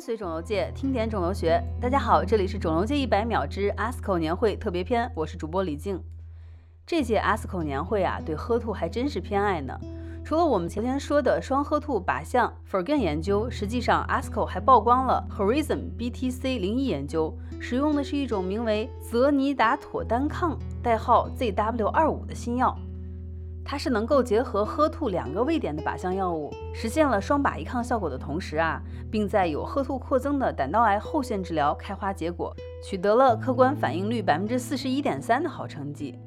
跟随肿瘤界，听点肿瘤学。大家好，这里是肿瘤界一百秒之 ASCO 年会特别篇，我是主播李静。这届 ASCO 年会啊，对 HER2 还真是偏爱呢。除了我们前天说的双 HER2 靶向 f o r g e n 研究，实际上 ASCO 还曝光了 Horizon BTC 零一研究，使用的是一种名为泽尼达妥单抗代号 ZW 二五的新药。它是能够结合喝吐两个位点的靶向药物，实现了双靶一抗效果的同时啊，并在有喝吐扩增的胆道癌后线治疗开花结果，取得了客观反应率百分之四十一点三的好成绩。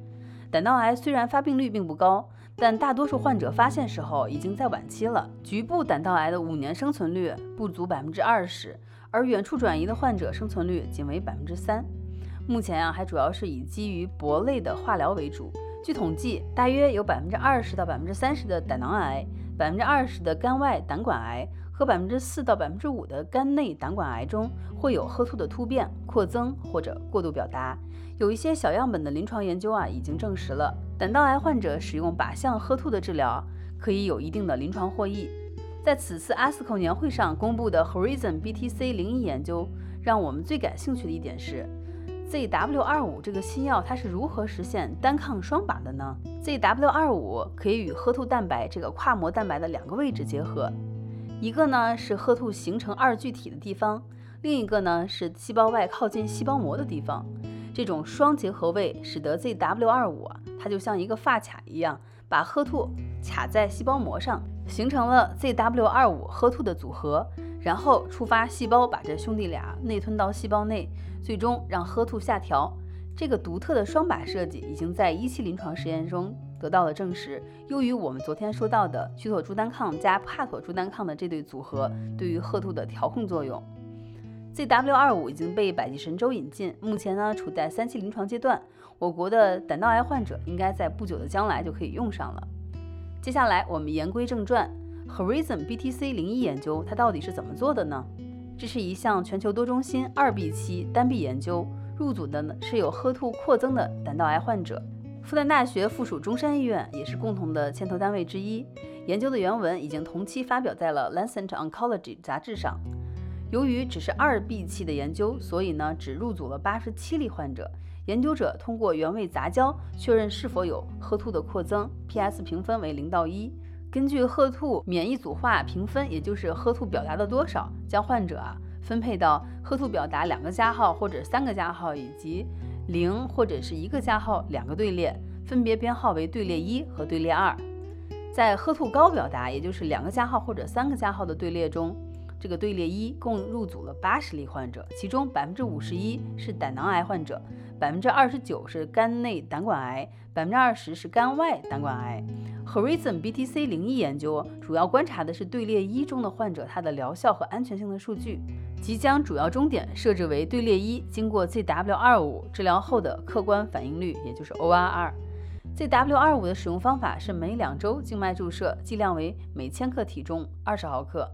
胆道癌虽然发病率并不高，但大多数患者发现时候已经在晚期了，局部胆道癌的五年生存率不足百分之二十，而远处转移的患者生存率仅为百分之三。目前啊，还主要是以基于铂类的化疗为主。据统计，大约有百分之二十到百分之三十的胆囊癌、百分之二十的肝外胆管癌和百分之四到百分之五的肝内胆管癌中会有 HER2 的突变、扩增或者过度表达。有一些小样本的临床研究啊，已经证实了胆道癌患者使用靶向 HER2 的治疗可以有一定的临床获益。在此次 ASCO 年会上公布的 Horizon BTC 零一研究，让我们最感兴趣的一点是。ZW 二五这个新药它是如何实现单抗双靶的呢？ZW 二五可以与褐兔蛋白这个跨膜蛋白的两个位置结合，一个呢是褐兔形成二聚体的地方，另一个呢是细胞外靠近细胞膜的地方。这种双结合位使得 ZW 二五，它就像一个发卡一样，把褐兔卡在细胞膜上，形成了 ZW 二五 HER2 的组合。然后触发细胞把这兄弟俩内吞到细胞内，最终让 HER2 下调。这个独特的双靶设计已经在一期临床实验中得到了证实，优于我们昨天说到的曲妥珠单抗加帕妥珠单抗的这对组合对于 HER2 的调控作用。ZW 二五已经被百济神州引进，目前呢处在三期临床阶段，我国的胆道癌患者应该在不久的将来就可以用上了。接下来我们言归正传。Horizon BTC 零一研究，它到底是怎么做的呢？这是一项全球多中心二 B 期单臂研究，入组的呢是有 HER2 扩增的胆道癌患者。复旦大学附属中山医院也是共同的牵头单位之一。研究的原文已经同期发表在了《Lancet Oncology》杂志上。由于只是二 B 期的研究，所以呢只入组了八十七例患者。研究者通过原位杂交确认是否有褐兔的扩增，PS 评分为零到一。根据褐兔免疫组化评分，也就是褐兔表达的多少，将患者啊分配到褐兔表达两个加号或者三个加号，以及零或者是一个加号两个队列，分别编号为队列一和队列二。在褐兔高表达，也就是两个加号或者三个加号的队列中，这个队列一共入组了八十例患者，其中百分之五十一是胆囊癌患者，百分之二十九是肝内胆管癌，百分之二十是肝外胆管癌。Horizon BTC 零一研究主要观察的是队列一中的患者，它的疗效和安全性的数据，即将主要终点设置为队列一经过 ZW 二五治疗后的客观反应率，也就是 ORR。ZW 二五的使用方法是每两周静脉注射，剂量为每千克体重二十毫克。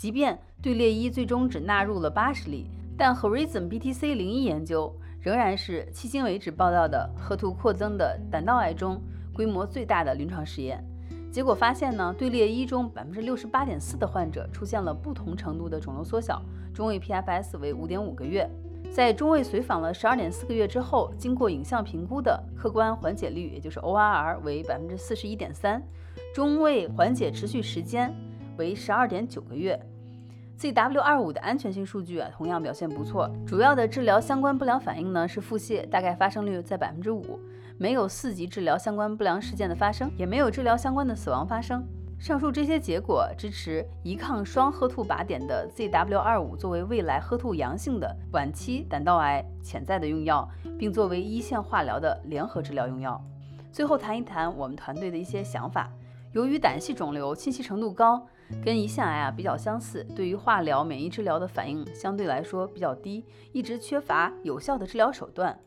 即便队列一最终只纳入了八十例，但 Horizon BTC 零一研究仍然是迄今为止报道的 HER2 扩增的胆道癌中。规模最大的临床实验结果发现呢，队列一中百分之六十八点四的患者出现了不同程度的肿瘤缩小，中位 PFS 为五点五个月。在中位随访了十二点四个月之后，经过影像评估的客观缓解率，也就是 ORR 为百分之四十一点三，中位缓解持续时间为十二点九个月。ZW 二五的安全性数据啊，同样表现不错。主要的治疗相关不良反应呢是腹泻，大概发生率在百分之五，没有四级治疗相关不良事件的发生，也没有治疗相关的死亡发生。上述这些结果支持一抗双赫兔靶点的 ZW 二五作为未来赫兔阳性的晚期胆道癌潜在的用药，并作为一线化疗的联合治疗用药。最后谈一谈我们团队的一些想法。由于胆系肿瘤侵袭程度高，跟胰腺癌啊比较相似，对于化疗、免疫治疗的反应相对来说比较低，一直缺乏有效的治疗手段。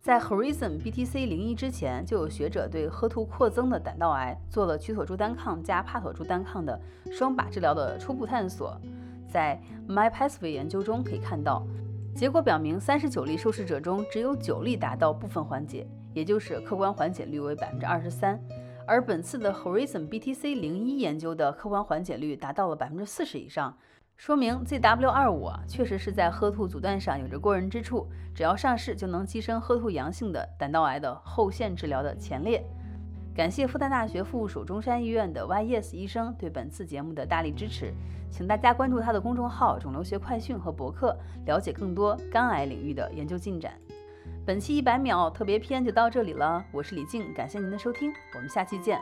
在 Horizon BTC 零一之前，就有学者对 HER2 扩增的胆道癌做了曲妥珠单抗加帕妥珠单抗的双靶治疗的初步探索。在 MyPathway 研究中可以看到，结果表明，三十九例受试者中只有九例达到部分缓解，也就是客观缓解率为百分之二十三。而本次的 Horizon BTC 零一研究的客观缓解率达到了百分之四十以上，说明 ZW25 啊，确实是在喝兔阻断上有着过人之处，只要上市就能跻身喝兔阳性的胆道癌的后线治疗的前列。感谢复旦大学附属中山医院的 YES 医生对本次节目的大力支持，请大家关注他的公众号“肿瘤学快讯”和博客，了解更多肝癌领域的研究进展。本期一百秒特别篇就到这里了，我是李静，感谢您的收听，我们下期见。